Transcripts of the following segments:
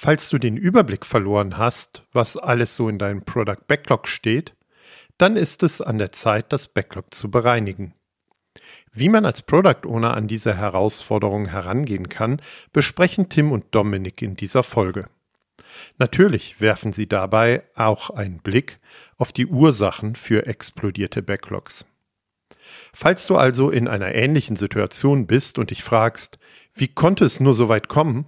Falls du den Überblick verloren hast, was alles so in deinem Product Backlog steht, dann ist es an der Zeit, das Backlog zu bereinigen. Wie man als Product Owner an diese Herausforderung herangehen kann, besprechen Tim und Dominik in dieser Folge. Natürlich werfen sie dabei auch einen Blick auf die Ursachen für explodierte Backlogs. Falls du also in einer ähnlichen Situation bist und dich fragst, wie konnte es nur so weit kommen?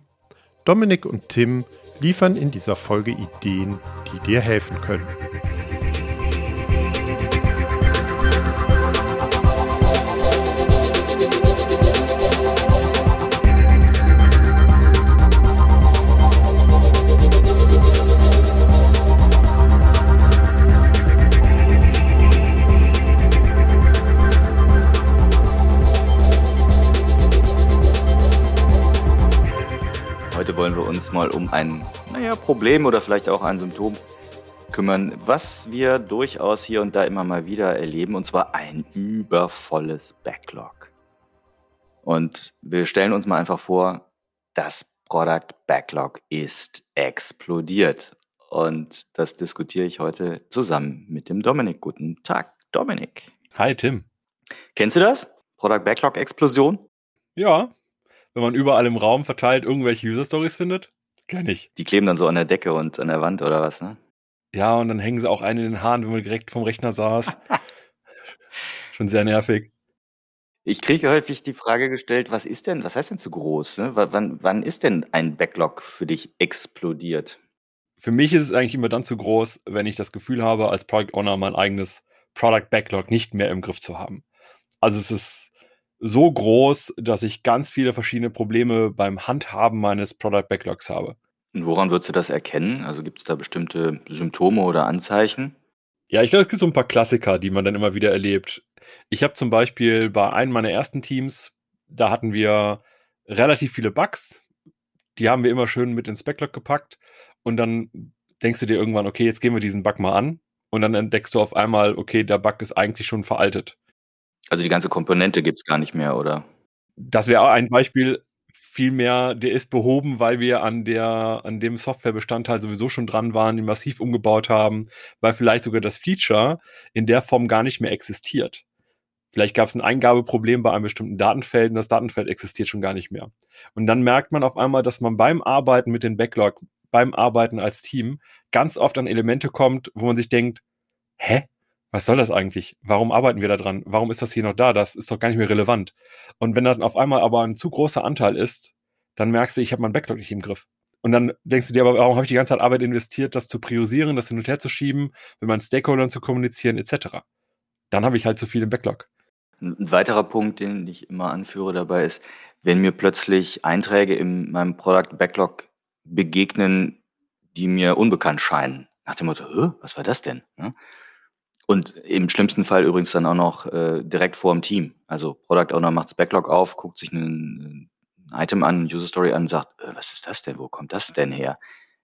Dominik und Tim liefern in dieser Folge Ideen, die dir helfen können. Uns mal um ein naja, Problem oder vielleicht auch ein Symptom kümmern, was wir durchaus hier und da immer mal wieder erleben, und zwar ein übervolles Backlog. Und wir stellen uns mal einfach vor, das Product Backlog ist explodiert. Und das diskutiere ich heute zusammen mit dem Dominik. Guten Tag, Dominik. Hi, Tim. Kennst du das? Product Backlog Explosion? Ja, wenn man überall im Raum verteilt irgendwelche User Stories findet? Kenn ich. Die kleben dann so an der Decke und an der Wand oder was, ne? Ja, und dann hängen sie auch einen in den Haaren, wenn man direkt vom Rechner saß. Schon sehr nervig. Ich kriege häufig die Frage gestellt, was ist denn, was heißt denn zu groß? Ne? Wann, wann ist denn ein Backlog für dich explodiert? Für mich ist es eigentlich immer dann zu groß, wenn ich das Gefühl habe, als Product Owner mein eigenes Product Backlog nicht mehr im Griff zu haben. Also es ist so groß, dass ich ganz viele verschiedene Probleme beim Handhaben meines Product Backlogs habe. Und woran würdest du das erkennen? Also gibt es da bestimmte Symptome oder Anzeichen? Ja, ich glaube, es gibt so ein paar Klassiker, die man dann immer wieder erlebt. Ich habe zum Beispiel bei einem meiner ersten Teams, da hatten wir relativ viele Bugs. Die haben wir immer schön mit ins Backlog gepackt. Und dann denkst du dir irgendwann, okay, jetzt gehen wir diesen Bug mal an. Und dann entdeckst du auf einmal, okay, der Bug ist eigentlich schon veraltet. Also die ganze Komponente gibt es gar nicht mehr, oder? Das wäre ein Beispiel. Vielmehr, der ist behoben, weil wir an der, an dem Softwarebestandteil sowieso schon dran waren, ihn massiv umgebaut haben, weil vielleicht sogar das Feature in der Form gar nicht mehr existiert. Vielleicht gab es ein Eingabeproblem bei einem bestimmten Datenfeld und das Datenfeld existiert schon gar nicht mehr. Und dann merkt man auf einmal, dass man beim Arbeiten mit dem Backlog, beim Arbeiten als Team ganz oft an Elemente kommt, wo man sich denkt, hä? Was soll das eigentlich? Warum arbeiten wir da dran? Warum ist das hier noch da? Das ist doch gar nicht mehr relevant. Und wenn dann auf einmal aber ein zu großer Anteil ist, dann merkst du, ich habe meinen Backlog nicht im Griff. Und dann denkst du dir aber, warum habe ich die ganze Zeit Arbeit investiert, das zu priorisieren, das hin und her zu schieben, mit meinen Stakeholdern zu kommunizieren, etc. Dann habe ich halt zu viel im Backlog. Ein weiterer Punkt, den ich immer anführe dabei ist, wenn mir plötzlich Einträge in meinem Product Backlog begegnen, die mir unbekannt scheinen. Nach dem Motto, was war das denn? Und im schlimmsten Fall übrigens dann auch noch äh, direkt vor dem Team. Also Product Owner macht das Backlog auf, guckt sich ein, ein Item an, User Story an und sagt, äh, was ist das denn? Wo kommt das denn her?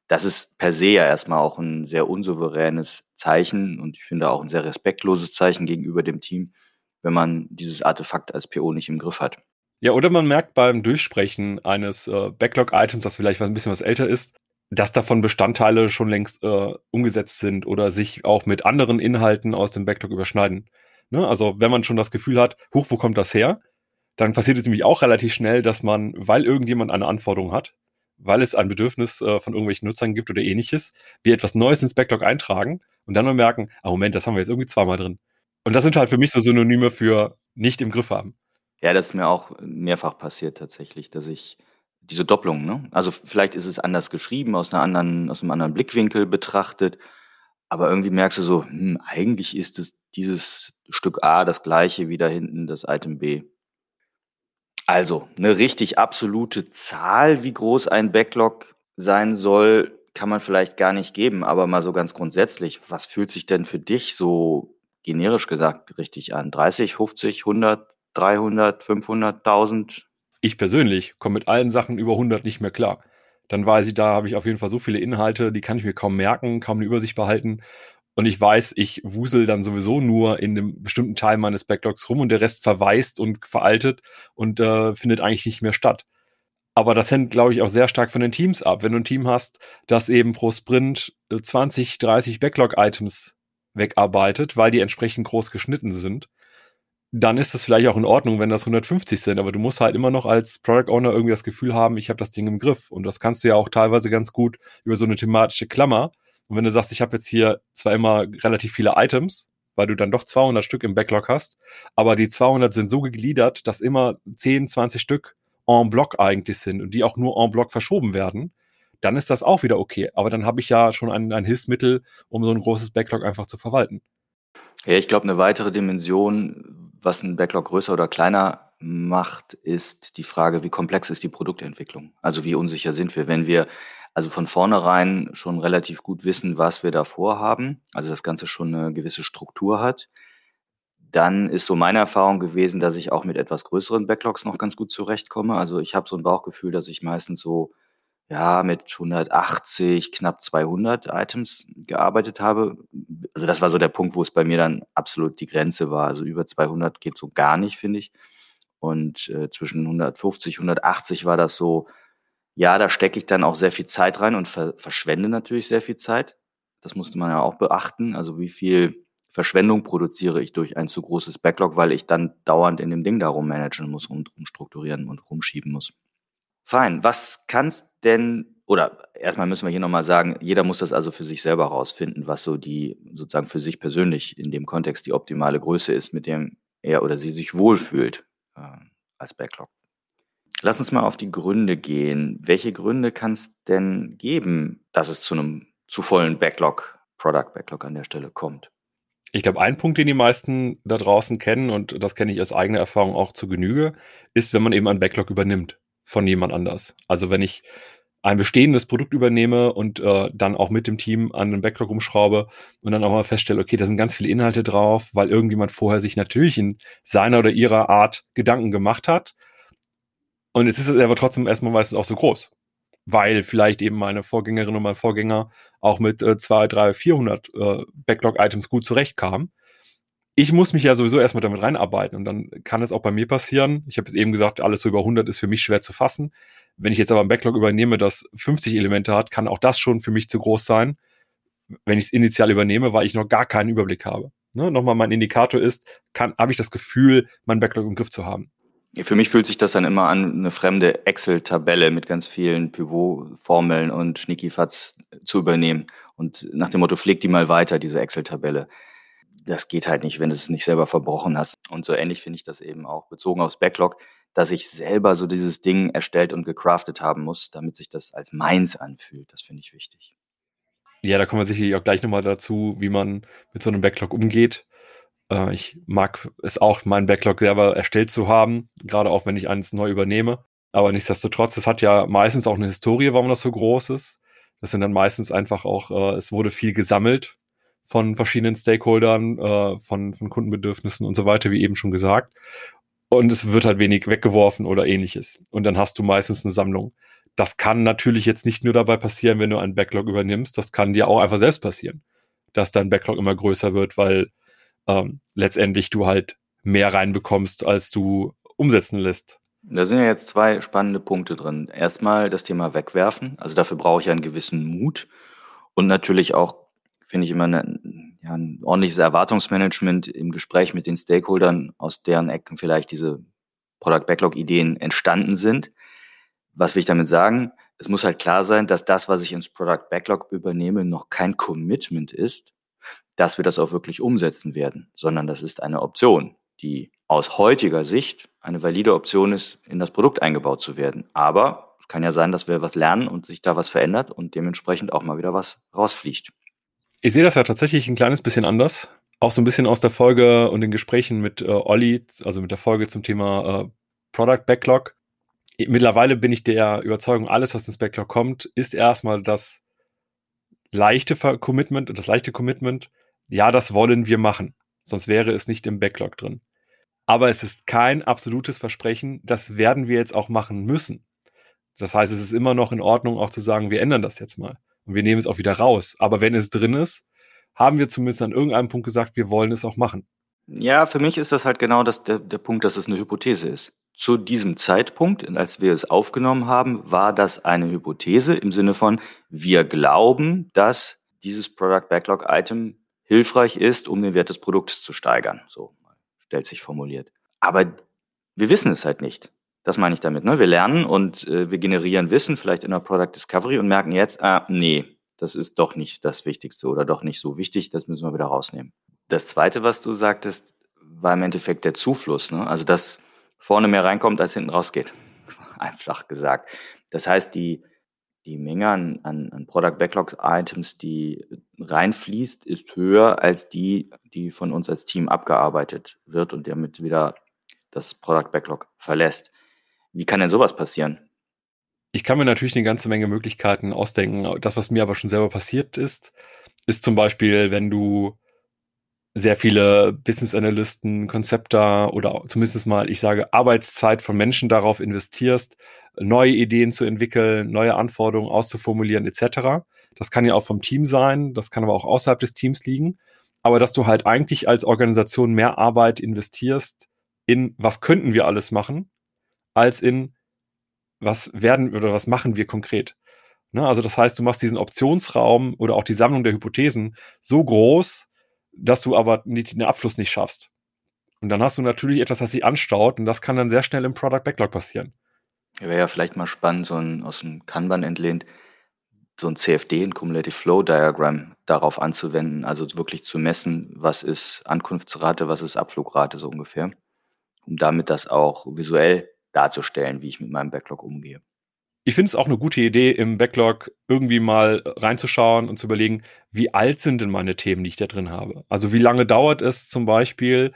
Das ist per se ja erstmal auch ein sehr unsouveränes Zeichen und ich finde auch ein sehr respektloses Zeichen gegenüber dem Team, wenn man dieses Artefakt als PO nicht im Griff hat. Ja, oder man merkt beim Durchsprechen eines äh, Backlog-Items, das vielleicht ein bisschen was älter ist, dass davon Bestandteile schon längst äh, umgesetzt sind oder sich auch mit anderen Inhalten aus dem Backlog überschneiden. Ne? Also wenn man schon das Gefühl hat, huch, wo kommt das her? Dann passiert es nämlich auch relativ schnell, dass man, weil irgendjemand eine Anforderung hat, weil es ein Bedürfnis äh, von irgendwelchen Nutzern gibt oder ähnliches, wir etwas Neues ins Backlog eintragen und dann mal merken, ah Moment, das haben wir jetzt irgendwie zweimal drin. Und das sind halt für mich so Synonyme für nicht im Griff haben. Ja, das ist mir auch mehrfach passiert tatsächlich, dass ich diese Doppelung, ne? Also vielleicht ist es anders geschrieben, aus einer anderen, aus einem anderen Blickwinkel betrachtet, aber irgendwie merkst du so, hm, eigentlich ist es dieses Stück A das gleiche wie da hinten das Item B. Also, eine richtig absolute Zahl, wie groß ein Backlog sein soll, kann man vielleicht gar nicht geben, aber mal so ganz grundsätzlich, was fühlt sich denn für dich so generisch gesagt richtig an? 30, 50, 100, 300, 500, 1000? Ich persönlich komme mit allen Sachen über 100 nicht mehr klar. Dann weiß ich, da habe ich auf jeden Fall so viele Inhalte, die kann ich mir kaum merken, kaum eine Übersicht behalten. Und ich weiß, ich wusel dann sowieso nur in einem bestimmten Teil meines Backlogs rum und der Rest verweist und veraltet und äh, findet eigentlich nicht mehr statt. Aber das hängt, glaube ich, auch sehr stark von den Teams ab. Wenn du ein Team hast, das eben pro Sprint 20, äh, 30 Backlog-Items wegarbeitet, weil die entsprechend groß geschnitten sind, dann ist das vielleicht auch in Ordnung, wenn das 150 sind. Aber du musst halt immer noch als Product Owner irgendwie das Gefühl haben, ich habe das Ding im Griff. Und das kannst du ja auch teilweise ganz gut über so eine thematische Klammer. Und wenn du sagst, ich habe jetzt hier zwar immer relativ viele Items, weil du dann doch 200 Stück im Backlog hast, aber die 200 sind so gegliedert, dass immer 10, 20 Stück en bloc eigentlich sind und die auch nur en bloc verschoben werden, dann ist das auch wieder okay. Aber dann habe ich ja schon ein, ein Hilfsmittel, um so ein großes Backlog einfach zu verwalten. Ja, ich glaube, eine weitere Dimension, was ein Backlog größer oder kleiner macht, ist die Frage, wie komplex ist die Produktentwicklung? Also wie unsicher sind wir, wenn wir also von vornherein schon relativ gut wissen, was wir da vorhaben, also das Ganze schon eine gewisse Struktur hat, dann ist so meine Erfahrung gewesen, dass ich auch mit etwas größeren Backlogs noch ganz gut zurechtkomme. Also ich habe so ein Bauchgefühl, dass ich meistens so ja mit 180, knapp 200 Items gearbeitet habe. Also das war so der Punkt, wo es bei mir dann absolut die Grenze war. Also über 200 geht so gar nicht, finde ich. Und äh, zwischen 150, 180 war das so, ja, da stecke ich dann auch sehr viel Zeit rein und ver verschwende natürlich sehr viel Zeit. Das musste man ja auch beachten. Also wie viel Verschwendung produziere ich durch ein zu großes Backlog, weil ich dann dauernd in dem Ding darum managen muss und rumstrukturieren und rumschieben muss. Fein. Was kannst denn, oder erstmal müssen wir hier nochmal sagen, jeder muss das also für sich selber rausfinden, was so die, sozusagen für sich persönlich in dem Kontext die optimale Größe ist, mit dem er oder sie sich wohlfühlt äh, als Backlog. Lass uns mal auf die Gründe gehen. Welche Gründe kann es denn geben, dass es zu einem zu vollen Backlog, Product Backlog an der Stelle kommt? Ich glaube, ein Punkt, den die meisten da draußen kennen, und das kenne ich aus eigener Erfahrung auch zu Genüge, ist, wenn man eben einen Backlog übernimmt von jemand anders. Also wenn ich ein bestehendes Produkt übernehme und äh, dann auch mit dem Team an den Backlog umschraube und dann auch mal feststelle, okay, da sind ganz viele Inhalte drauf, weil irgendjemand vorher sich natürlich in seiner oder ihrer Art Gedanken gemacht hat. Und es ist aber trotzdem erstmal meistens auch so groß weil vielleicht eben meine Vorgängerin und mein Vorgänger auch mit äh, 2, 3, 400 äh, Backlog-Items gut zurechtkamen. Ich muss mich ja sowieso erstmal damit reinarbeiten und dann kann es auch bei mir passieren. Ich habe es eben gesagt, alles so über 100 ist für mich schwer zu fassen. Wenn ich jetzt aber ein Backlog übernehme, das 50 Elemente hat, kann auch das schon für mich zu groß sein, wenn ich es initial übernehme, weil ich noch gar keinen Überblick habe. Ne? Nochmal mein Indikator ist, habe ich das Gefühl, mein Backlog im Griff zu haben. Für mich fühlt sich das dann immer an, eine fremde Excel-Tabelle mit ganz vielen Pivot-Formeln und Schnickifatz zu übernehmen. Und nach dem Motto, pfleg die mal weiter, diese Excel-Tabelle. Das geht halt nicht, wenn du es nicht selber verbrochen hast. Und so ähnlich finde ich das eben auch bezogen aufs Backlog, dass ich selber so dieses Ding erstellt und gecraftet haben muss, damit sich das als meins anfühlt. Das finde ich wichtig. Ja, da kommen wir sicherlich auch gleich nochmal dazu, wie man mit so einem Backlog umgeht. Äh, ich mag es auch, meinen Backlog selber erstellt zu haben, gerade auch wenn ich eins neu übernehme. Aber nichtsdestotrotz, es hat ja meistens auch eine Historie, warum das so groß ist. Das sind dann meistens einfach auch, äh, es wurde viel gesammelt von verschiedenen Stakeholdern, äh, von, von Kundenbedürfnissen und so weiter, wie eben schon gesagt. Und es wird halt wenig weggeworfen oder ähnliches. Und dann hast du meistens eine Sammlung. Das kann natürlich jetzt nicht nur dabei passieren, wenn du einen Backlog übernimmst, das kann dir auch einfach selbst passieren, dass dein Backlog immer größer wird, weil ähm, letztendlich du halt mehr reinbekommst, als du umsetzen lässt. Da sind ja jetzt zwei spannende Punkte drin. Erstmal das Thema Wegwerfen. Also dafür brauche ich einen gewissen Mut und natürlich auch, finde ich immer, eine, ja, ein ordentliches Erwartungsmanagement im Gespräch mit den Stakeholdern, aus deren Ecken vielleicht diese Product Backlog Ideen entstanden sind. Was will ich damit sagen? Es muss halt klar sein, dass das, was ich ins Product Backlog übernehme, noch kein Commitment ist, dass wir das auch wirklich umsetzen werden, sondern das ist eine Option, die aus heutiger Sicht eine valide Option ist, in das Produkt eingebaut zu werden. Aber es kann ja sein, dass wir was lernen und sich da was verändert und dementsprechend auch mal wieder was rausfliegt. Ich sehe das ja tatsächlich ein kleines bisschen anders. Auch so ein bisschen aus der Folge und den Gesprächen mit äh, Olli, also mit der Folge zum Thema äh, Product Backlog. Mittlerweile bin ich der Überzeugung, alles, was ins Backlog kommt, ist erstmal das leichte Commitment und das leichte Commitment ja, das wollen wir machen. Sonst wäre es nicht im Backlog drin. Aber es ist kein absolutes Versprechen, das werden wir jetzt auch machen müssen. Das heißt, es ist immer noch in Ordnung, auch zu sagen, wir ändern das jetzt mal. Und wir nehmen es auch wieder raus. Aber wenn es drin ist, haben wir zumindest an irgendeinem Punkt gesagt, wir wollen es auch machen. Ja, für mich ist das halt genau das, der, der Punkt, dass es eine Hypothese ist. zu diesem Zeitpunkt, als wir es aufgenommen haben, war das eine Hypothese im Sinne von, wir glauben, dass dieses Product Backlog Item hilfreich ist, um den Wert des Produkts zu steigern. So stellt sich formuliert. Aber wir wissen es halt nicht. Das meine ich damit. Ne? Wir lernen und äh, wir generieren Wissen, vielleicht in der Product Discovery und merken jetzt, ah, nee, das ist doch nicht das Wichtigste oder doch nicht so wichtig, das müssen wir wieder rausnehmen. Das Zweite, was du sagtest, war im Endeffekt der Zufluss. Ne? Also, dass vorne mehr reinkommt, als hinten rausgeht. Einfach gesagt. Das heißt, die, die Menge an, an, an Product Backlog Items, die reinfließt, ist höher als die, die von uns als Team abgearbeitet wird und damit wieder das Product Backlog verlässt. Wie kann denn sowas passieren? Ich kann mir natürlich eine ganze Menge Möglichkeiten ausdenken. Das, was mir aber schon selber passiert ist, ist zum Beispiel, wenn du sehr viele Business Analysten, Konzepter oder zumindest mal, ich sage, Arbeitszeit von Menschen darauf investierst, neue Ideen zu entwickeln, neue Anforderungen auszuformulieren etc. Das kann ja auch vom Team sein, das kann aber auch außerhalb des Teams liegen. Aber dass du halt eigentlich als Organisation mehr Arbeit investierst in, was könnten wir alles machen, als in, was werden oder was machen wir konkret. Ne? Also das heißt, du machst diesen Optionsraum oder auch die Sammlung der Hypothesen so groß, dass du aber nicht, den Abfluss nicht schaffst. Und dann hast du natürlich etwas, das sich anstaut und das kann dann sehr schnell im Product Backlog passieren. Wäre ja vielleicht mal spannend, so ein aus dem Kanban entlehnt, so ein CFD, ein Cumulative Flow Diagram, darauf anzuwenden, also wirklich zu messen, was ist Ankunftsrate, was ist Abflugrate so ungefähr, um damit das auch visuell darzustellen, wie ich mit meinem Backlog umgehe ich finde es auch eine gute Idee, im Backlog irgendwie mal reinzuschauen und zu überlegen, wie alt sind denn meine Themen, die ich da drin habe. Also wie lange dauert es zum Beispiel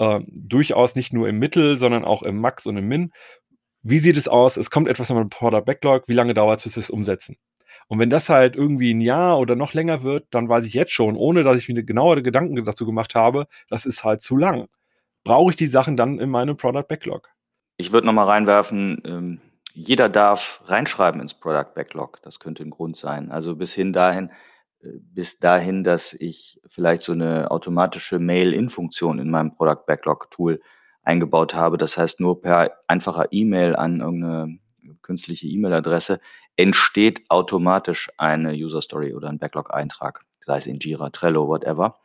äh, durchaus nicht nur im Mittel, sondern auch im Max und im Min. Wie sieht es aus? Es kommt etwas von meinem Product Backlog. Wie lange dauert es, bis wir es umsetzen? Und wenn das halt irgendwie ein Jahr oder noch länger wird, dann weiß ich jetzt schon, ohne dass ich mir genauere Gedanken dazu gemacht habe, das ist halt zu lang. Brauche ich die Sachen dann in meinem Product Backlog? Ich würde nochmal reinwerfen, ähm jeder darf reinschreiben ins Product Backlog. Das könnte ein Grund sein. Also bis hin dahin, äh, bis dahin, dass ich vielleicht so eine automatische Mail-In-Funktion in meinem Product Backlog Tool eingebaut habe. Das heißt, nur per einfacher E-Mail an irgendeine künstliche E-Mail-Adresse entsteht automatisch eine User Story oder ein Backlog-Eintrag, sei es in Jira, Trello, whatever.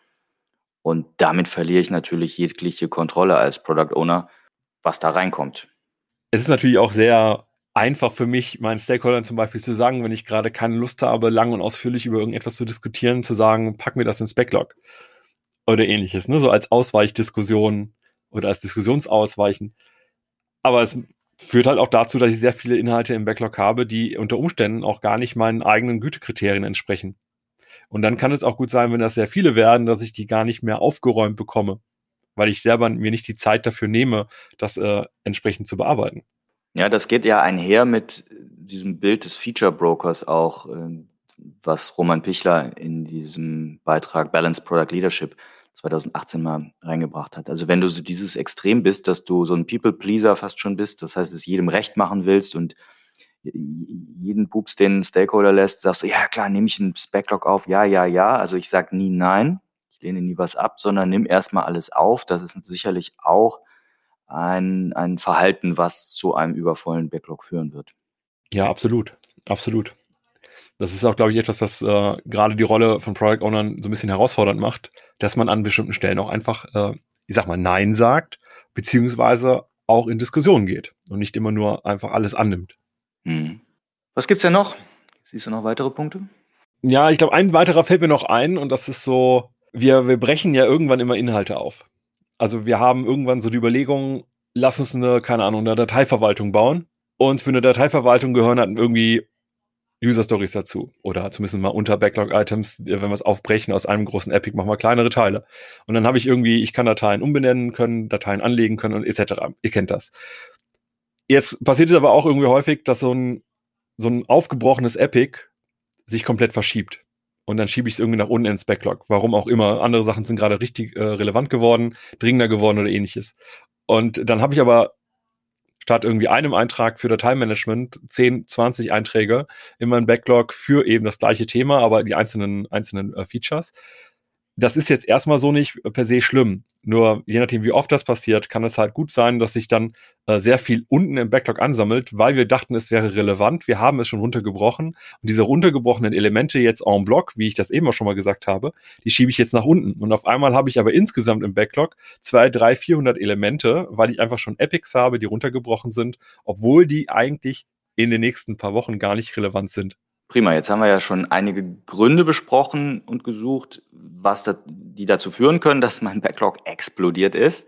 Und damit verliere ich natürlich jegliche Kontrolle als Product Owner, was da reinkommt. Es ist natürlich auch sehr einfach für mich, meinen Stakeholdern zum Beispiel zu sagen, wenn ich gerade keine Lust habe, lang und ausführlich über irgendetwas zu diskutieren, zu sagen, pack mir das ins Backlog oder ähnliches, ne? so als Ausweichdiskussion oder als Diskussionsausweichen. Aber es führt halt auch dazu, dass ich sehr viele Inhalte im Backlog habe, die unter Umständen auch gar nicht meinen eigenen Gütekriterien entsprechen. Und dann kann es auch gut sein, wenn das sehr viele werden, dass ich die gar nicht mehr aufgeräumt bekomme, weil ich selber mir nicht die Zeit dafür nehme, das äh, entsprechend zu bearbeiten. Ja, das geht ja einher mit diesem Bild des Feature Brokers auch, ähm, was Roman Pichler in diesem Beitrag Balanced Product Leadership 2018 mal reingebracht hat. Also wenn du so dieses Extrem bist, dass du so ein People-Pleaser fast schon bist, das heißt, es jedem recht machen willst und jeden Pups den Stakeholder lässt, sagst du, ja klar, nehme ich ein Backlog auf, ja, ja, ja. Also ich sage nie nein, ich lehne nie was ab, sondern nimm erstmal alles auf. Das ist sicherlich auch ein, ein Verhalten, was zu einem übervollen Backlog führen wird. Ja, absolut. Absolut. Das ist auch, glaube ich, etwas, das äh, gerade die Rolle von Product Ownern so ein bisschen herausfordernd macht, dass man an bestimmten Stellen auch einfach, äh, ich sag mal, Nein sagt, beziehungsweise auch in Diskussionen geht und nicht immer nur einfach alles annimmt. Hm. Was gibt's denn noch? Siehst du noch weitere Punkte? Ja, ich glaube, ein weiterer fällt mir noch ein und das ist so, wir, wir brechen ja irgendwann immer Inhalte auf. Also wir haben irgendwann so die Überlegung, lass uns eine, keine Ahnung, eine Dateiverwaltung bauen. Und für eine Dateiverwaltung gehören halt irgendwie User Stories dazu. Oder zumindest mal unter Backlog-Items, wenn wir es aufbrechen aus einem großen Epic, machen wir kleinere Teile. Und dann habe ich irgendwie, ich kann Dateien umbenennen können, Dateien anlegen können und etc. Ihr kennt das. Jetzt passiert es aber auch irgendwie häufig, dass so ein, so ein aufgebrochenes Epic sich komplett verschiebt und dann schiebe ich es irgendwie nach unten ins Backlog. Warum auch immer. Andere Sachen sind gerade richtig äh, relevant geworden, dringender geworden oder ähnliches. Und dann habe ich aber statt irgendwie einem Eintrag für Dateimanagement 10, 20 Einträge in meinem Backlog für eben das gleiche Thema, aber die einzelnen, einzelnen äh, Features. Das ist jetzt erstmal so nicht per se schlimm. Nur je nachdem, wie oft das passiert, kann es halt gut sein, dass sich dann äh, sehr viel unten im Backlog ansammelt, weil wir dachten, es wäre relevant. Wir haben es schon runtergebrochen. Und diese runtergebrochenen Elemente jetzt en bloc, wie ich das eben auch schon mal gesagt habe, die schiebe ich jetzt nach unten. Und auf einmal habe ich aber insgesamt im Backlog zwei, drei, 400 Elemente, weil ich einfach schon Epics habe, die runtergebrochen sind, obwohl die eigentlich in den nächsten paar Wochen gar nicht relevant sind. Prima, jetzt haben wir ja schon einige Gründe besprochen und gesucht, was da, die dazu führen können, dass mein Backlog explodiert ist.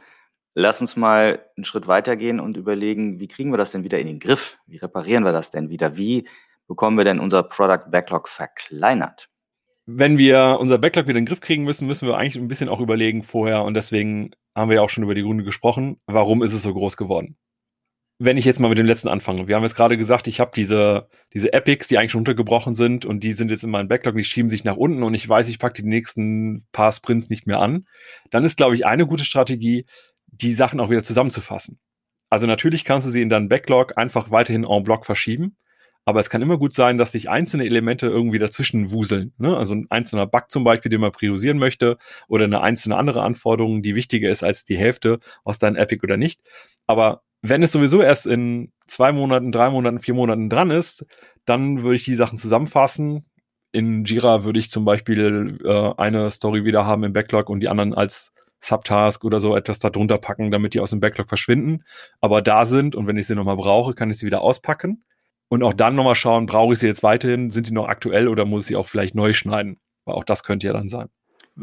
Lass uns mal einen Schritt weitergehen und überlegen, wie kriegen wir das denn wieder in den Griff? Wie reparieren wir das denn wieder? Wie bekommen wir denn unser Product Backlog verkleinert? Wenn wir unser Backlog wieder in den Griff kriegen müssen, müssen wir eigentlich ein bisschen auch überlegen vorher und deswegen haben wir ja auch schon über die Gründe gesprochen. Warum ist es so groß geworden? Wenn ich jetzt mal mit dem letzten anfange, wir haben jetzt gerade gesagt, ich habe diese, diese Epics, die eigentlich schon untergebrochen sind und die sind jetzt in meinem Backlog, die schieben sich nach unten und ich weiß, ich packe die nächsten paar Sprints nicht mehr an, dann ist, glaube ich, eine gute Strategie, die Sachen auch wieder zusammenzufassen. Also natürlich kannst du sie in deinen Backlog einfach weiterhin en bloc verschieben, aber es kann immer gut sein, dass sich einzelne Elemente irgendwie dazwischen wuseln. Ne? Also ein einzelner Bug zum Beispiel, den man priorisieren möchte, oder eine einzelne andere Anforderung, die wichtiger ist als die Hälfte aus deinem Epic oder nicht. Aber wenn es sowieso erst in zwei Monaten, drei Monaten, vier Monaten dran ist, dann würde ich die Sachen zusammenfassen. In Jira würde ich zum Beispiel äh, eine Story wieder haben im Backlog und die anderen als Subtask oder so etwas darunter packen, damit die aus dem Backlog verschwinden, aber da sind und wenn ich sie nochmal brauche, kann ich sie wieder auspacken und auch dann nochmal schauen, brauche ich sie jetzt weiterhin, sind die noch aktuell oder muss ich sie auch vielleicht neu schneiden, weil auch das könnte ja dann sein.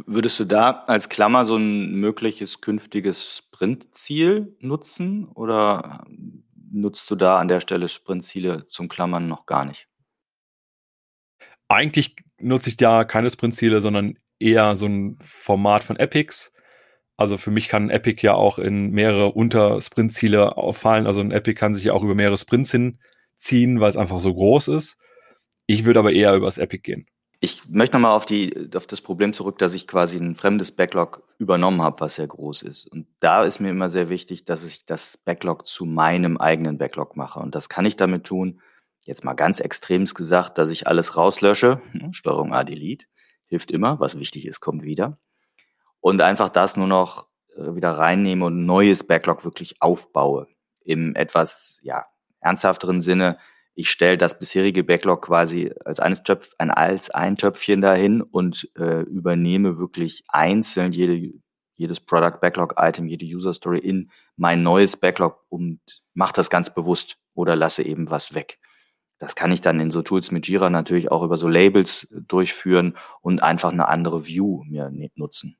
Würdest du da als Klammer so ein mögliches künftiges Sprintziel nutzen oder nutzt du da an der Stelle Sprintziele zum Klammern noch gar nicht? Eigentlich nutze ich da keine Sprintziele, sondern eher so ein Format von Epics. Also für mich kann ein Epic ja auch in mehrere Unter-Sprintziele auffallen. Also ein Epic kann sich ja auch über mehrere Sprints hinziehen, weil es einfach so groß ist. Ich würde aber eher über das Epic gehen. Ich möchte nochmal auf, auf das Problem zurück, dass ich quasi ein fremdes Backlog übernommen habe, was sehr groß ist. Und da ist mir immer sehr wichtig, dass ich das Backlog zu meinem eigenen Backlog mache. Und das kann ich damit tun, jetzt mal ganz extremst gesagt, dass ich alles rauslösche. Hm, Steuerung A Delete hilft immer, was wichtig ist, kommt wieder. Und einfach das nur noch äh, wieder reinnehme und ein neues Backlog wirklich aufbaue. Im etwas ja, ernsthafteren Sinne, ich stelle das bisherige Backlog quasi als, eines Töpf, ein, als ein Töpfchen dahin und äh, übernehme wirklich einzeln jede, jedes Product Backlog Item, jede User Story in mein neues Backlog und mache das ganz bewusst oder lasse eben was weg. Das kann ich dann in so Tools mit Jira natürlich auch über so Labels durchführen und einfach eine andere View mir nutzen.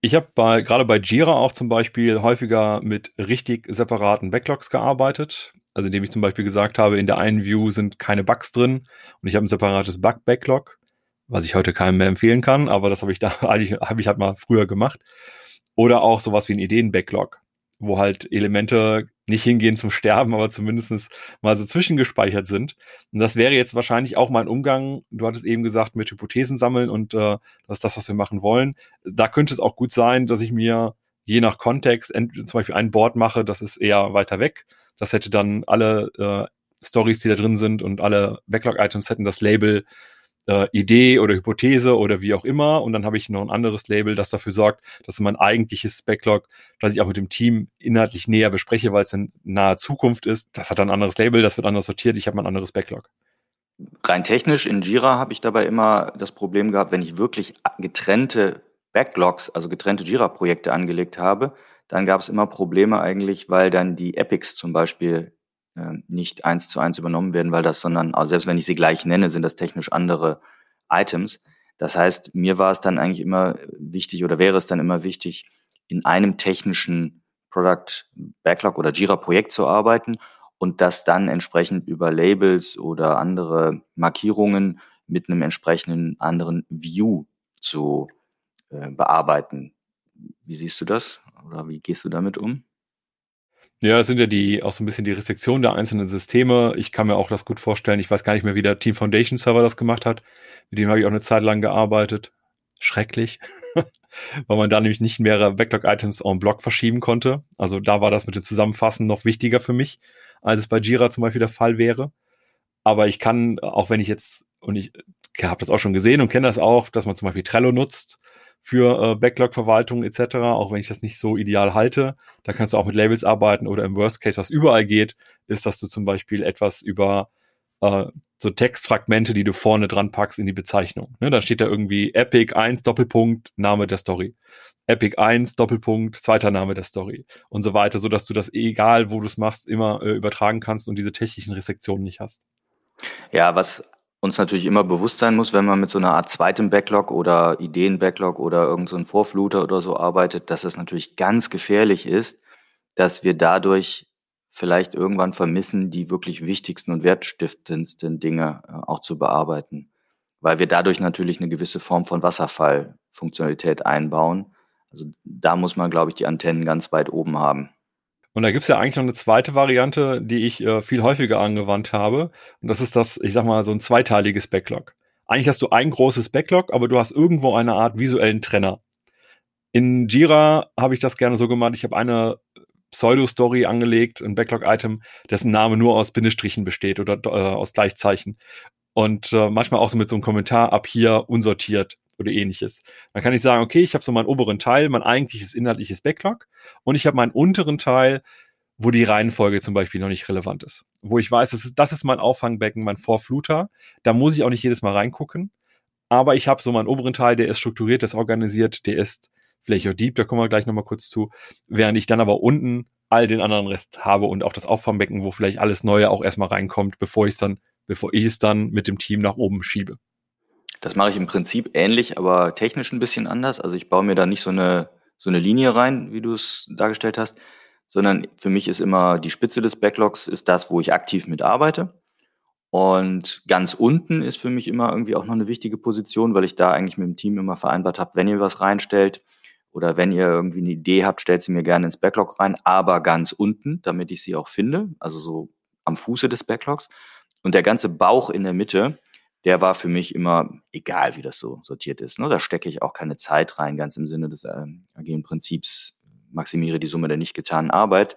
Ich habe bei, gerade bei Jira auch zum Beispiel häufiger mit richtig separaten Backlogs gearbeitet. Also indem ich zum Beispiel gesagt habe, in der einen View sind keine Bugs drin und ich habe ein separates Bug-Backlog, was ich heute keinem mehr empfehlen kann, aber das habe ich da eigentlich, habe ich halt mal früher gemacht. Oder auch sowas wie ein Ideen-Backlog, wo halt Elemente nicht hingehen zum Sterben, aber zumindest mal so zwischengespeichert sind. Und das wäre jetzt wahrscheinlich auch mein Umgang, du hattest eben gesagt, mit Hypothesen sammeln und äh, das ist das, was wir machen wollen. Da könnte es auch gut sein, dass ich mir je nach Kontext zum Beispiel ein Board mache, das ist eher weiter weg das hätte dann alle äh, Stories, die da drin sind und alle Backlog-Items hätten das Label äh, Idee oder Hypothese oder wie auch immer. Und dann habe ich noch ein anderes Label, das dafür sorgt, dass mein eigentliches Backlog, das ich auch mit dem Team inhaltlich näher bespreche, weil es in naher Zukunft ist, das hat dann ein anderes Label, das wird anders sortiert, ich habe ein anderes Backlog. Rein technisch in Jira habe ich dabei immer das Problem gehabt, wenn ich wirklich getrennte Backlogs, also getrennte Jira-Projekte angelegt habe, dann gab es immer Probleme eigentlich, weil dann die Epics zum Beispiel äh, nicht eins zu eins übernommen werden, weil das, sondern, also selbst wenn ich sie gleich nenne, sind das technisch andere Items. Das heißt, mir war es dann eigentlich immer wichtig oder wäre es dann immer wichtig, in einem technischen Product Backlog oder Jira Projekt zu arbeiten und das dann entsprechend über Labels oder andere Markierungen mit einem entsprechenden anderen View zu äh, bearbeiten. Wie siehst du das? Oder wie gehst du damit um? Ja, das sind ja die auch so ein bisschen die Restriktionen der einzelnen Systeme. Ich kann mir auch das gut vorstellen. Ich weiß gar nicht mehr, wie der Team Foundation Server das gemacht hat. Mit dem habe ich auch eine Zeit lang gearbeitet. Schrecklich, weil man da nämlich nicht mehrere Backlog-Items en bloc verschieben konnte. Also da war das mit dem Zusammenfassen noch wichtiger für mich, als es bei Jira zum Beispiel der Fall wäre. Aber ich kann, auch wenn ich jetzt, und ich habe das auch schon gesehen und kenne das auch, dass man zum Beispiel Trello nutzt für äh, Backlog-Verwaltung etc., auch wenn ich das nicht so ideal halte. Da kannst du auch mit Labels arbeiten oder im Worst Case, was überall geht, ist, dass du zum Beispiel etwas über äh, so Textfragmente, die du vorne dran packst in die Bezeichnung. Ne, da steht da irgendwie Epic 1 Doppelpunkt Name der Story. Epic 1 Doppelpunkt zweiter Name der Story und so weiter, so dass du das egal, wo du es machst, immer äh, übertragen kannst und diese technischen Restriktionen nicht hast. Ja, was uns natürlich immer bewusst sein muss, wenn man mit so einer Art zweitem Backlog oder Ideen-Backlog oder irgendein so Vorfluter oder so arbeitet, dass es natürlich ganz gefährlich ist, dass wir dadurch vielleicht irgendwann vermissen, die wirklich wichtigsten und wertstiftendsten Dinge äh, auch zu bearbeiten, weil wir dadurch natürlich eine gewisse Form von Wasserfallfunktionalität einbauen. Also da muss man, glaube ich, die Antennen ganz weit oben haben. Und da gibt's ja eigentlich noch eine zweite Variante, die ich äh, viel häufiger angewandt habe. Und das ist das, ich sag mal, so ein zweiteiliges Backlog. Eigentlich hast du ein großes Backlog, aber du hast irgendwo eine Art visuellen Trenner. In Jira habe ich das gerne so gemacht. Ich habe eine Pseudo-Story angelegt, ein Backlog-Item, dessen Name nur aus Bindestrichen besteht oder äh, aus Gleichzeichen. Und äh, manchmal auch so mit so einem Kommentar ab hier unsortiert oder ähnliches. Dann kann ich sagen, okay, ich habe so meinen oberen Teil, mein eigentliches inhaltliches Backlog und ich habe meinen unteren Teil, wo die Reihenfolge zum Beispiel noch nicht relevant ist. Wo ich weiß, das ist, das ist mein Auffangbecken, mein Vorfluter. Da muss ich auch nicht jedes Mal reingucken. Aber ich habe so meinen oberen Teil, der ist strukturiert, der ist organisiert, der ist vielleicht auch deep, da kommen wir gleich nochmal kurz zu. Während ich dann aber unten all den anderen Rest habe und auch das Auffangbecken, wo vielleicht alles Neue auch erstmal reinkommt, bevor ich es dann, bevor ich es dann mit dem Team nach oben schiebe. Das mache ich im Prinzip ähnlich, aber technisch ein bisschen anders. Also ich baue mir da nicht so eine, so eine Linie rein, wie du es dargestellt hast, sondern für mich ist immer die Spitze des Backlogs ist das, wo ich aktiv mitarbeite. Und ganz unten ist für mich immer irgendwie auch noch eine wichtige Position, weil ich da eigentlich mit dem Team immer vereinbart habe, wenn ihr was reinstellt oder wenn ihr irgendwie eine Idee habt, stellt sie mir gerne ins Backlog rein, aber ganz unten, damit ich sie auch finde, also so am Fuße des Backlogs. Und der ganze Bauch in der Mitte, der war für mich immer, egal wie das so sortiert ist. Ne? Da stecke ich auch keine Zeit rein, ganz im Sinne des äh, agilen Prinzips, maximiere die Summe der nicht getanen Arbeit.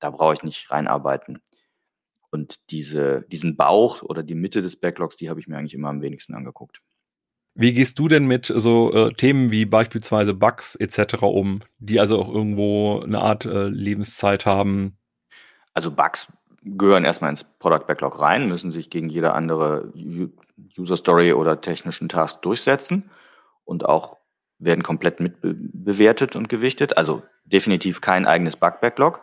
Da brauche ich nicht reinarbeiten. Und diese, diesen Bauch oder die Mitte des Backlogs, die habe ich mir eigentlich immer am wenigsten angeguckt. Wie gehst du denn mit so äh, Themen wie beispielsweise Bugs etc. um, die also auch irgendwo eine Art äh, Lebenszeit haben? Also Bugs gehören erstmal ins Product Backlog rein, müssen sich gegen jede andere User Story oder technischen Task durchsetzen und auch werden komplett mitbewertet und gewichtet. Also definitiv kein eigenes Bug Backlog.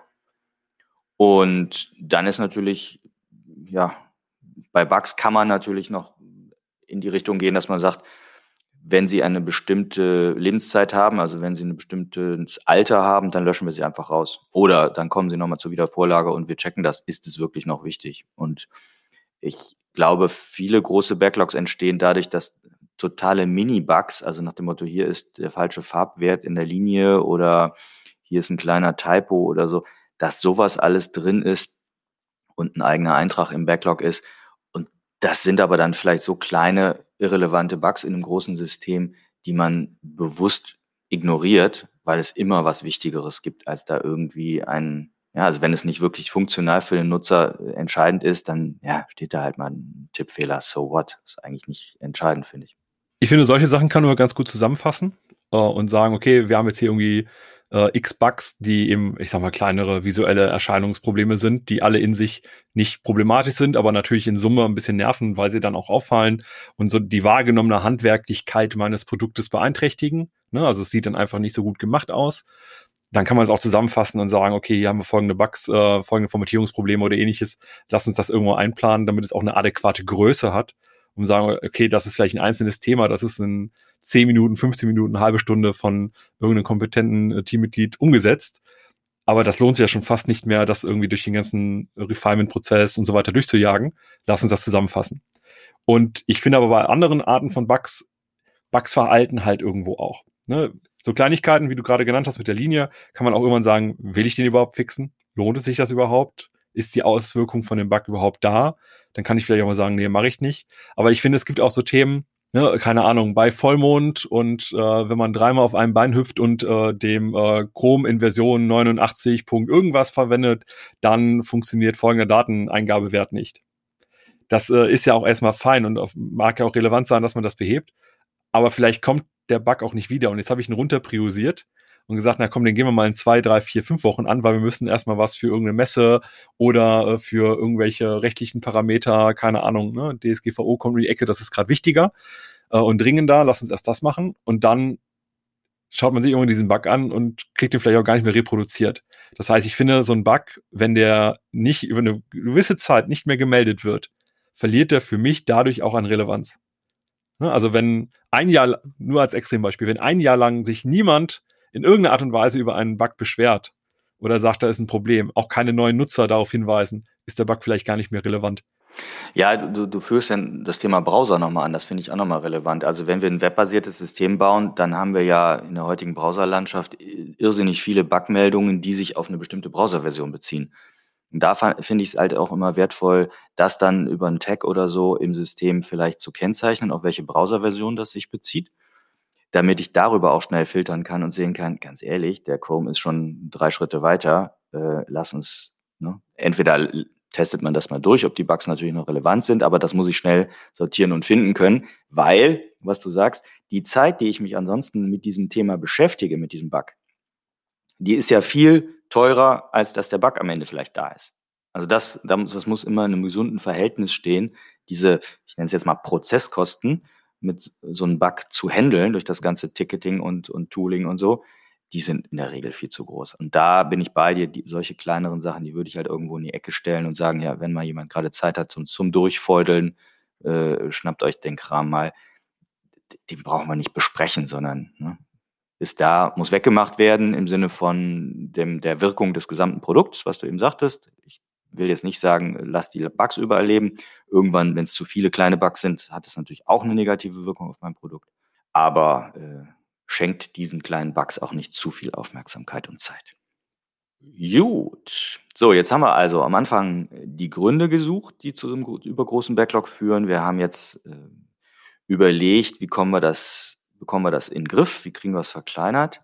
Und dann ist natürlich, ja, bei Bugs kann man natürlich noch in die Richtung gehen, dass man sagt, wenn sie eine bestimmte Lebenszeit haben, also wenn sie ein bestimmtes Alter haben, dann löschen wir sie einfach raus. Oder dann kommen sie nochmal zur Wiedervorlage und wir checken das, ist es wirklich noch wichtig? Und ich glaube, viele große Backlogs entstehen dadurch, dass totale Mini-Bugs, also nach dem Motto, hier ist der falsche Farbwert in der Linie oder hier ist ein kleiner Typo oder so, dass sowas alles drin ist und ein eigener Eintrag im Backlog ist. Und das sind aber dann vielleicht so kleine irrelevante Bugs in einem großen System, die man bewusst ignoriert, weil es immer was Wichtigeres gibt, als da irgendwie ein, ja, also wenn es nicht wirklich funktional für den Nutzer äh, entscheidend ist, dann ja, steht da halt mal ein Tippfehler. So what? Ist eigentlich nicht entscheidend, finde ich. Ich finde, solche Sachen kann man ganz gut zusammenfassen äh, und sagen, okay, wir haben jetzt hier irgendwie äh, X-Bugs, die eben, ich sag mal, kleinere visuelle Erscheinungsprobleme sind, die alle in sich nicht problematisch sind, aber natürlich in Summe ein bisschen nerven, weil sie dann auch auffallen und so die wahrgenommene Handwerklichkeit meines Produktes beeinträchtigen. Ne? Also es sieht dann einfach nicht so gut gemacht aus. Dann kann man es auch zusammenfassen und sagen, okay, hier haben wir folgende Bugs, äh, folgende Formatierungsprobleme oder ähnliches. Lass uns das irgendwo einplanen, damit es auch eine adäquate Größe hat um sagen, okay, das ist vielleicht ein einzelnes Thema, das ist in 10 Minuten, 15 Minuten, eine halbe Stunde von irgendeinem kompetenten äh, Teammitglied umgesetzt. Aber das lohnt sich ja schon fast nicht mehr, das irgendwie durch den ganzen Refinement-Prozess und so weiter durchzujagen. Lass uns das zusammenfassen. Und ich finde aber bei anderen Arten von Bugs, Bugs veralten halt irgendwo auch. Ne? So Kleinigkeiten, wie du gerade genannt hast mit der Linie, kann man auch irgendwann sagen, will ich den überhaupt fixen? Lohnt es sich das überhaupt? Ist die Auswirkung von dem Bug überhaupt da? dann kann ich vielleicht auch mal sagen, nee, mache ich nicht. Aber ich finde, es gibt auch so Themen, ne, keine Ahnung, bei Vollmond und äh, wenn man dreimal auf einem Bein hüpft und äh, dem äh, Chrome in Version 89. irgendwas verwendet, dann funktioniert folgender Dateneingabewert nicht. Das äh, ist ja auch erstmal fein und auf, mag ja auch relevant sein, dass man das behebt. Aber vielleicht kommt der Bug auch nicht wieder. Und jetzt habe ich ihn runter priorisiert und gesagt, na komm, den gehen wir mal in zwei, drei, vier, fünf Wochen an, weil wir müssen erstmal was für irgendeine Messe oder äh, für irgendwelche rechtlichen Parameter, keine Ahnung, ne, DSGVO kommt in die Ecke, das ist gerade wichtiger äh, und dringender, lass uns erst das machen und dann schaut man sich irgendwann diesen Bug an und kriegt den vielleicht auch gar nicht mehr reproduziert. Das heißt, ich finde, so ein Bug, wenn der nicht über eine gewisse Zeit nicht mehr gemeldet wird, verliert der für mich dadurch auch an Relevanz. Ne, also wenn ein Jahr, nur als Extrembeispiel, wenn ein Jahr lang sich niemand in irgendeiner Art und Weise über einen Bug beschwert oder sagt, da ist ein Problem, auch keine neuen Nutzer darauf hinweisen, ist der Bug vielleicht gar nicht mehr relevant. Ja, du, du führst ja das Thema Browser nochmal an, das finde ich auch nochmal relevant. Also wenn wir ein webbasiertes System bauen, dann haben wir ja in der heutigen Browserlandschaft irrsinnig viele Bugmeldungen, die sich auf eine bestimmte Browserversion beziehen. Und da finde ich es halt auch immer wertvoll, das dann über einen Tag oder so im System vielleicht zu kennzeichnen, auf welche Browserversion das sich bezieht, damit ich darüber auch schnell filtern kann und sehen kann, ganz ehrlich, der Chrome ist schon drei Schritte weiter, äh, lass uns, ne? entweder testet man das mal durch, ob die Bugs natürlich noch relevant sind, aber das muss ich schnell sortieren und finden können, weil, was du sagst, die Zeit, die ich mich ansonsten mit diesem Thema beschäftige, mit diesem Bug, die ist ja viel teurer, als dass der Bug am Ende vielleicht da ist. Also das, das muss immer in einem gesunden Verhältnis stehen, diese, ich nenne es jetzt mal Prozesskosten, mit so einem Bug zu handeln durch das ganze Ticketing und, und Tooling und so, die sind in der Regel viel zu groß. Und da bin ich bei dir, die, solche kleineren Sachen, die würde ich halt irgendwo in die Ecke stellen und sagen, ja, wenn mal jemand gerade Zeit hat zum, zum Durchfeudeln, äh, schnappt euch den Kram mal. Den brauchen wir nicht besprechen, sondern ne, ist da, muss weggemacht werden im Sinne von dem, der Wirkung des gesamten Produkts, was du eben sagtest. Ich will jetzt nicht sagen, lass die Bugs überall leben. Irgendwann, wenn es zu viele kleine Bugs sind, hat es natürlich auch eine negative Wirkung auf mein Produkt. Aber äh, schenkt diesen kleinen Bugs auch nicht zu viel Aufmerksamkeit und Zeit. Gut. So, jetzt haben wir also am Anfang die Gründe gesucht, die zu einem übergroßen Backlog führen. Wir haben jetzt äh, überlegt, wie kommen wir das bekommen wir das in den Griff? Wie kriegen wir es verkleinert?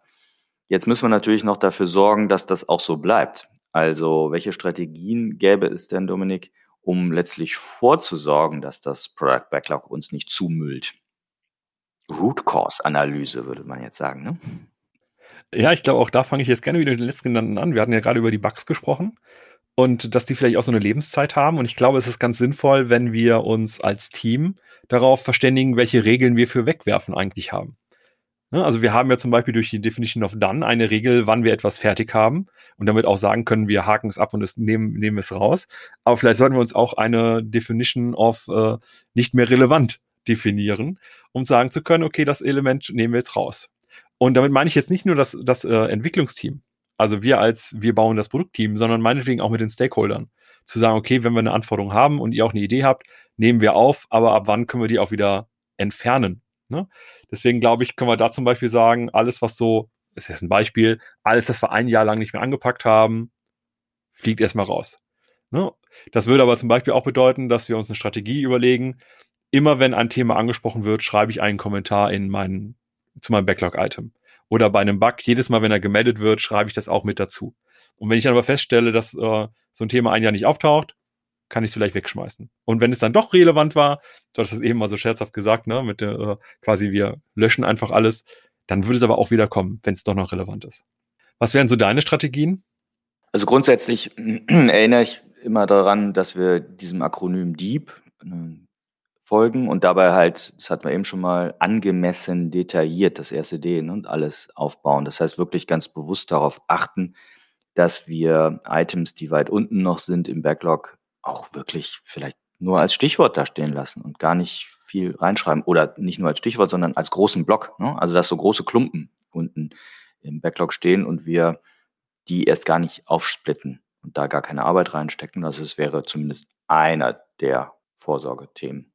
Jetzt müssen wir natürlich noch dafür sorgen, dass das auch so bleibt. Also, welche Strategien gäbe es denn, Dominik, um letztlich vorzusorgen, dass das Product Backlog uns nicht zumüllt? Root Cause Analyse, würde man jetzt sagen, ne? Ja, ich glaube, auch da fange ich jetzt gerne wieder mit den letztgenannten an. Wir hatten ja gerade über die Bugs gesprochen und dass die vielleicht auch so eine Lebenszeit haben. Und ich glaube, es ist ganz sinnvoll, wenn wir uns als Team darauf verständigen, welche Regeln wir für Wegwerfen eigentlich haben. Ne, also wir haben ja zum Beispiel durch die Definition of Done eine Regel, wann wir etwas fertig haben und damit auch sagen können, wir haken es ab und es nehmen, nehmen es raus. Aber vielleicht sollten wir uns auch eine Definition of äh, nicht mehr relevant definieren, um sagen zu können, okay, das Element nehmen wir jetzt raus. Und damit meine ich jetzt nicht nur das, das äh, Entwicklungsteam, also wir als, wir bauen das Produktteam, sondern meinetwegen auch mit den Stakeholdern. Zu sagen, okay, wenn wir eine Anforderung haben und ihr auch eine Idee habt, nehmen wir auf, aber ab wann können wir die auch wieder entfernen? Ne? Deswegen glaube ich, können wir da zum Beispiel sagen, alles, was so, ist jetzt ein Beispiel, alles, das wir ein Jahr lang nicht mehr angepackt haben, fliegt erstmal raus. Ne? Das würde aber zum Beispiel auch bedeuten, dass wir uns eine Strategie überlegen. Immer wenn ein Thema angesprochen wird, schreibe ich einen Kommentar in meinen, zu meinem Backlog-Item. Oder bei einem Bug, jedes Mal, wenn er gemeldet wird, schreibe ich das auch mit dazu. Und wenn ich dann aber feststelle, dass äh, so ein Thema ein Jahr nicht auftaucht, kann ich es vielleicht wegschmeißen. Und wenn es dann doch relevant war, du hast es eben mal so scherzhaft gesagt, ne, mit der, äh, quasi wir löschen einfach alles, dann würde es aber auch wieder kommen, wenn es doch noch relevant ist. Was wären so deine Strategien? Also grundsätzlich erinnere ich immer daran, dass wir diesem Akronym DEEP äh, folgen und dabei halt, das hat man eben schon mal, angemessen detailliert, das erste D ne, und alles aufbauen. Das heißt, wirklich ganz bewusst darauf achten, dass wir Items, die weit unten noch sind im Backlog, auch wirklich vielleicht nur als Stichwort da stehen lassen und gar nicht viel reinschreiben. Oder nicht nur als Stichwort, sondern als großen Block. Ne? Also, dass so große Klumpen unten im Backlog stehen und wir die erst gar nicht aufsplitten und da gar keine Arbeit reinstecken. Also, es wäre zumindest einer der Vorsorgethemen.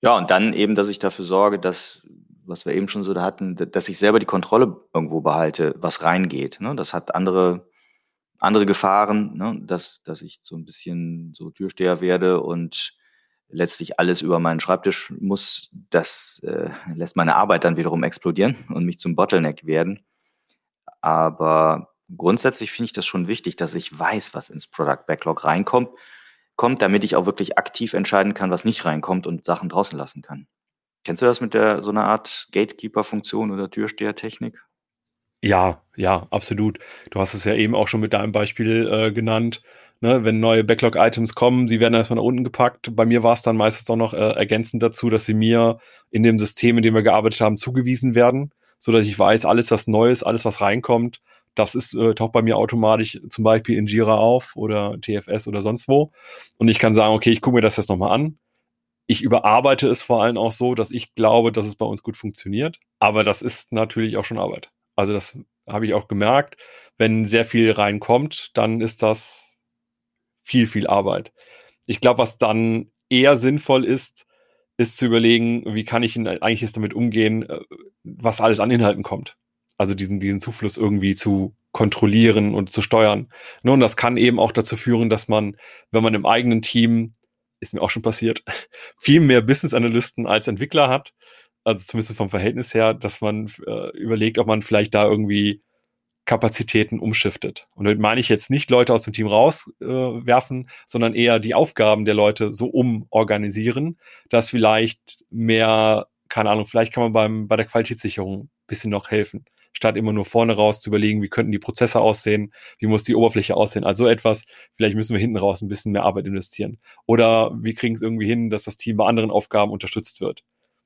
Ja, und dann eben, dass ich dafür sorge, dass, was wir eben schon so da hatten, dass ich selber die Kontrolle irgendwo behalte, was reingeht. Ne? Das hat andere, andere Gefahren, ne? dass, dass ich so ein bisschen so Türsteher werde und letztlich alles über meinen Schreibtisch muss. Das äh, lässt meine Arbeit dann wiederum explodieren und mich zum Bottleneck werden. Aber grundsätzlich finde ich das schon wichtig, dass ich weiß, was ins Product Backlog reinkommt kommt, damit ich auch wirklich aktiv entscheiden kann, was nicht reinkommt und Sachen draußen lassen kann. Kennst du das mit der so einer Art Gatekeeper-Funktion oder Türstehertechnik? Ja, ja, absolut. Du hast es ja eben auch schon mit deinem Beispiel äh, genannt. Ne, wenn neue Backlog-Items kommen, sie werden erstmal nach unten gepackt. Bei mir war es dann meistens auch noch äh, ergänzend dazu, dass sie mir in dem System, in dem wir gearbeitet haben, zugewiesen werden, so dass ich weiß, alles was Neues, alles was reinkommt, das ist, äh, taucht bei mir automatisch zum Beispiel in Jira auf oder TFS oder sonst wo. Und ich kann sagen, okay, ich gucke mir das jetzt nochmal an. Ich überarbeite es vor allem auch so, dass ich glaube, dass es bei uns gut funktioniert. Aber das ist natürlich auch schon Arbeit. Also das habe ich auch gemerkt. Wenn sehr viel reinkommt, dann ist das viel, viel Arbeit. Ich glaube, was dann eher sinnvoll ist, ist zu überlegen, wie kann ich eigentlich jetzt damit umgehen, äh, was alles an Inhalten kommt. Also diesen, diesen Zufluss irgendwie zu kontrollieren und zu steuern. Ne, und das kann eben auch dazu führen, dass man, wenn man im eigenen Team, ist mir auch schon passiert, viel mehr Business Analysten als Entwickler hat, also zumindest vom Verhältnis her, dass man äh, überlegt, ob man vielleicht da irgendwie Kapazitäten umschiftet. Und damit meine ich jetzt nicht Leute aus dem Team rauswerfen, äh, sondern eher die Aufgaben der Leute so umorganisieren, dass vielleicht mehr, keine Ahnung, vielleicht kann man beim, bei der Qualitätssicherung bisschen noch helfen, statt immer nur vorne raus zu überlegen, wie könnten die Prozesse aussehen, wie muss die Oberfläche aussehen. Also etwas, vielleicht müssen wir hinten raus ein bisschen mehr Arbeit investieren. Oder wir kriegen es irgendwie hin, dass das Team bei anderen Aufgaben unterstützt wird.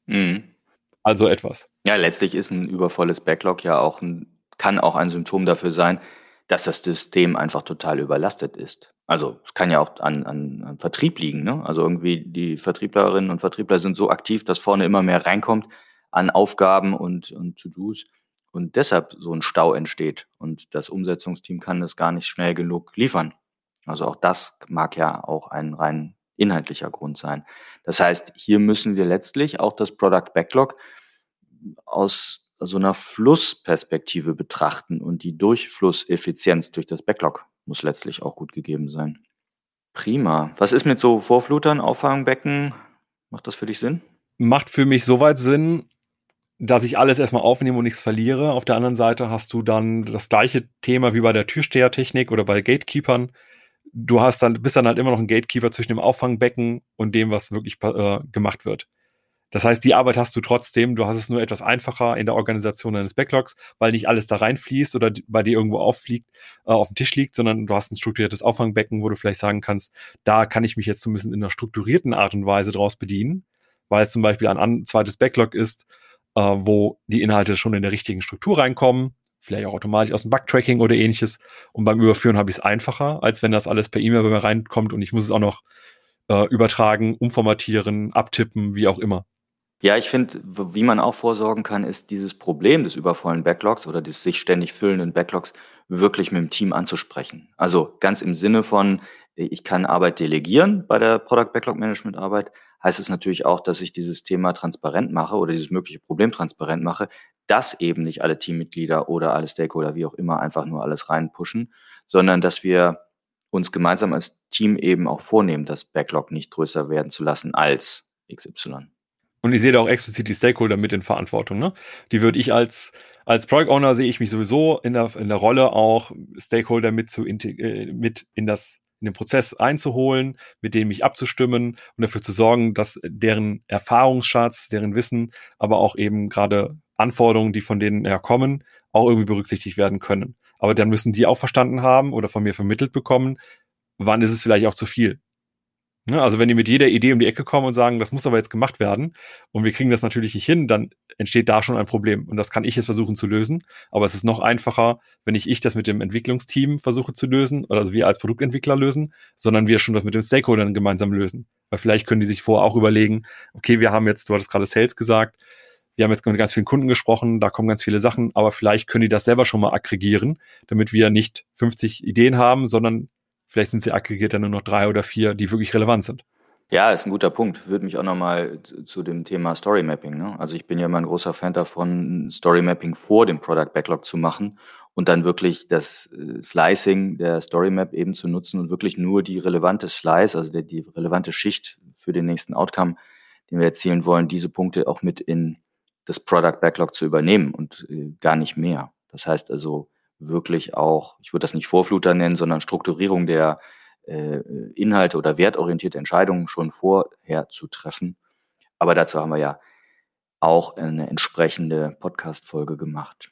Mhm. Also etwas. Ja, letztlich ist ein übervolles Backlog ja auch ein, kann auch ein Symptom dafür sein, dass das System einfach total überlastet ist. Also es kann ja auch an, an, an Vertrieb liegen. Ne? Also irgendwie die Vertrieblerinnen und Vertriebler sind so aktiv, dass vorne immer mehr reinkommt an Aufgaben und, und To-Dos und deshalb so ein Stau entsteht. Und das Umsetzungsteam kann das gar nicht schnell genug liefern. Also auch das mag ja auch ein rein inhaltlicher Grund sein. Das heißt, hier müssen wir letztlich auch das Product Backlog aus so einer Flussperspektive betrachten und die Durchflusseffizienz durch das Backlog muss letztlich auch gut gegeben sein. Prima. Was ist mit so Vorflutern, Auffangbecken? Macht das für dich Sinn? Macht für mich soweit Sinn, dass ich alles erstmal aufnehme und nichts verliere. Auf der anderen Seite hast du dann das gleiche Thema wie bei der Türstehertechnik oder bei Gatekeepern. Du hast dann, bist dann halt immer noch ein Gatekeeper zwischen dem Auffangbecken und dem, was wirklich äh, gemacht wird. Das heißt, die Arbeit hast du trotzdem, du hast es nur etwas einfacher in der Organisation deines Backlogs, weil nicht alles da reinfließt oder bei dir irgendwo auffliegt, äh, auf dem Tisch liegt, sondern du hast ein strukturiertes Auffangbecken, wo du vielleicht sagen kannst, da kann ich mich jetzt zumindest in einer strukturierten Art und Weise draus bedienen, weil es zum Beispiel ein, ein zweites Backlog ist, äh, wo die Inhalte schon in der richtigen Struktur reinkommen, vielleicht auch automatisch aus dem Bugtracking oder ähnliches. Und beim Überführen habe ich es einfacher, als wenn das alles per E-Mail bei mir reinkommt und ich muss es auch noch äh, übertragen, umformatieren, abtippen, wie auch immer. Ja, ich finde, wie man auch vorsorgen kann, ist dieses Problem des übervollen Backlogs oder des sich ständig füllenden Backlogs wirklich mit dem Team anzusprechen. Also ganz im Sinne von, ich kann Arbeit delegieren bei der Product Backlog Management Arbeit, heißt es natürlich auch, dass ich dieses Thema transparent mache oder dieses mögliche Problem transparent mache, dass eben nicht alle Teammitglieder oder alle Stakeholder, wie auch immer, einfach nur alles reinpushen, sondern dass wir uns gemeinsam als Team eben auch vornehmen, das Backlog nicht größer werden zu lassen als XY. Und ich sehe da auch explizit die Stakeholder mit in Verantwortung. Ne? Die würde ich als, als Product Owner sehe ich mich sowieso in der, in der Rolle auch Stakeholder mit zu äh, mit in das in den Prozess einzuholen, mit denen mich abzustimmen und dafür zu sorgen, dass deren Erfahrungsschatz, deren Wissen, aber auch eben gerade Anforderungen, die von denen herkommen, auch irgendwie berücksichtigt werden können. Aber dann müssen die auch verstanden haben oder von mir vermittelt bekommen, wann ist es vielleicht auch zu viel. Ne? Also wenn die mit jeder Idee um die Ecke kommen und sagen, das muss aber jetzt gemacht werden und wir kriegen das natürlich nicht hin, dann entsteht da schon ein Problem. Und das kann ich jetzt versuchen zu lösen. Aber es ist noch einfacher, wenn nicht ich das mit dem Entwicklungsteam versuche zu lösen, oder also wir als Produktentwickler lösen, sondern wir schon das mit den Stakeholdern gemeinsam lösen. Weil vielleicht können die sich vorher auch überlegen, okay, wir haben jetzt, du hattest gerade Sales gesagt, wir haben jetzt mit ganz vielen Kunden gesprochen, da kommen ganz viele Sachen, aber vielleicht können die das selber schon mal aggregieren, damit wir nicht 50 Ideen haben, sondern Vielleicht sind sie aggregiert dann nur noch drei oder vier, die wirklich relevant sind. Ja, ist ein guter Punkt. Würde mich auch nochmal zu dem Thema Story Mapping. Ne? Also ich bin ja immer ein großer Fan davon, Story Mapping vor dem Product Backlog zu machen und dann wirklich das äh, Slicing der Story Map eben zu nutzen und wirklich nur die relevante Slice, also die, die relevante Schicht für den nächsten Outcome, den wir erzielen wollen, diese Punkte auch mit in das Product Backlog zu übernehmen und äh, gar nicht mehr. Das heißt also, wirklich auch, ich würde das nicht Vorfluter nennen, sondern Strukturierung der äh, Inhalte oder wertorientierte Entscheidungen schon vorher zu treffen. Aber dazu haben wir ja auch eine entsprechende Podcast-Folge gemacht.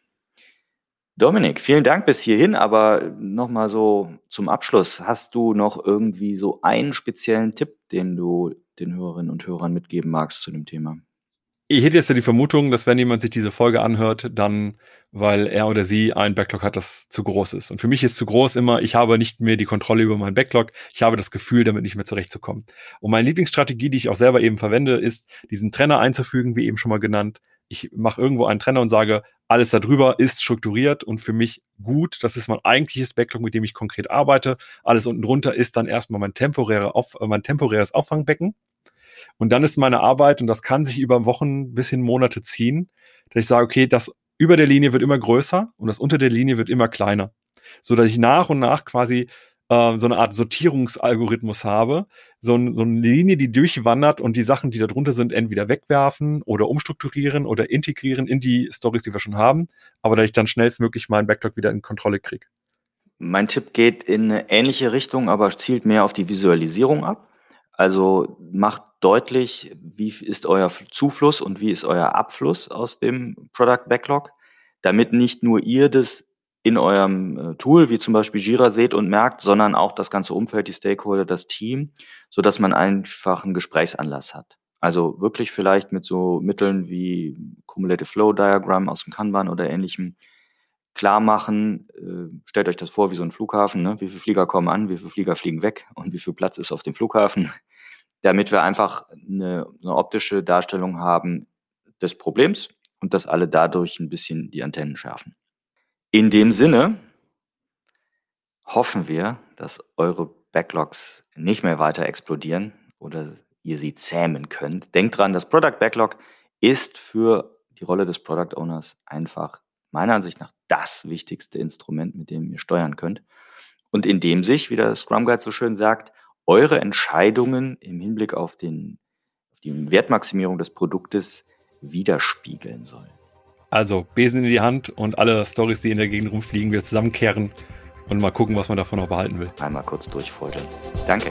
Dominik, vielen Dank bis hierhin, aber nochmal so zum Abschluss. Hast du noch irgendwie so einen speziellen Tipp, den du den Hörerinnen und Hörern mitgeben magst zu dem Thema? Ich hätte jetzt ja die Vermutung, dass wenn jemand sich diese Folge anhört, dann, weil er oder sie ein Backlog hat, das zu groß ist. Und für mich ist zu groß immer, ich habe nicht mehr die Kontrolle über meinen Backlog, ich habe das Gefühl, damit nicht mehr zurechtzukommen. Und meine Lieblingsstrategie, die ich auch selber eben verwende, ist, diesen Trenner einzufügen, wie eben schon mal genannt. Ich mache irgendwo einen Trenner und sage, alles darüber ist strukturiert und für mich gut. Das ist mein eigentliches Backlog, mit dem ich konkret arbeite. Alles unten drunter ist dann erstmal mein, temporäre Auf, mein temporäres Auffangbecken und dann ist meine Arbeit, und das kann sich über Wochen bis hin Monate ziehen, dass ich sage, okay, das über der Linie wird immer größer und das unter der Linie wird immer kleiner. So dass ich nach und nach quasi äh, so eine Art Sortierungsalgorithmus habe, so, ein, so eine Linie, die durchwandert und die Sachen, die da drunter sind, entweder wegwerfen oder umstrukturieren oder integrieren in die Stories, die wir schon haben, aber dass ich dann schnellstmöglich meinen Backlog wieder in Kontrolle kriege. Mein Tipp geht in eine ähnliche Richtung, aber zielt mehr auf die Visualisierung ab. Also macht deutlich, wie ist euer Zufluss und wie ist euer Abfluss aus dem Product Backlog, damit nicht nur ihr das in eurem äh, Tool, wie zum Beispiel Jira, seht und merkt, sondern auch das ganze Umfeld, die Stakeholder, das Team, so dass man einfach einen Gesprächsanlass hat. Also wirklich vielleicht mit so Mitteln wie Cumulative Flow Diagram aus dem Kanban oder ähnlichem klar machen. Äh, stellt euch das vor wie so ein Flughafen. Ne? Wie viele Flieger kommen an, wie viele Flieger fliegen weg und wie viel Platz ist auf dem Flughafen damit wir einfach eine, eine optische Darstellung haben des Problems und dass alle dadurch ein bisschen die Antennen schärfen. In dem Sinne hoffen wir, dass eure Backlogs nicht mehr weiter explodieren oder ihr sie zähmen könnt. Denkt dran, das Product Backlog ist für die Rolle des Product Owners einfach meiner Ansicht nach das wichtigste Instrument, mit dem ihr steuern könnt. Und in dem sich, wie der Scrum Guide so schön sagt, eure Entscheidungen im Hinblick auf, den, auf die Wertmaximierung des Produktes widerspiegeln soll. Also Besen in die Hand und alle Stories, die in der Gegend rumfliegen, wieder zusammenkehren und mal gucken, was man davon noch behalten will. Einmal kurz durchfeudeln. Danke.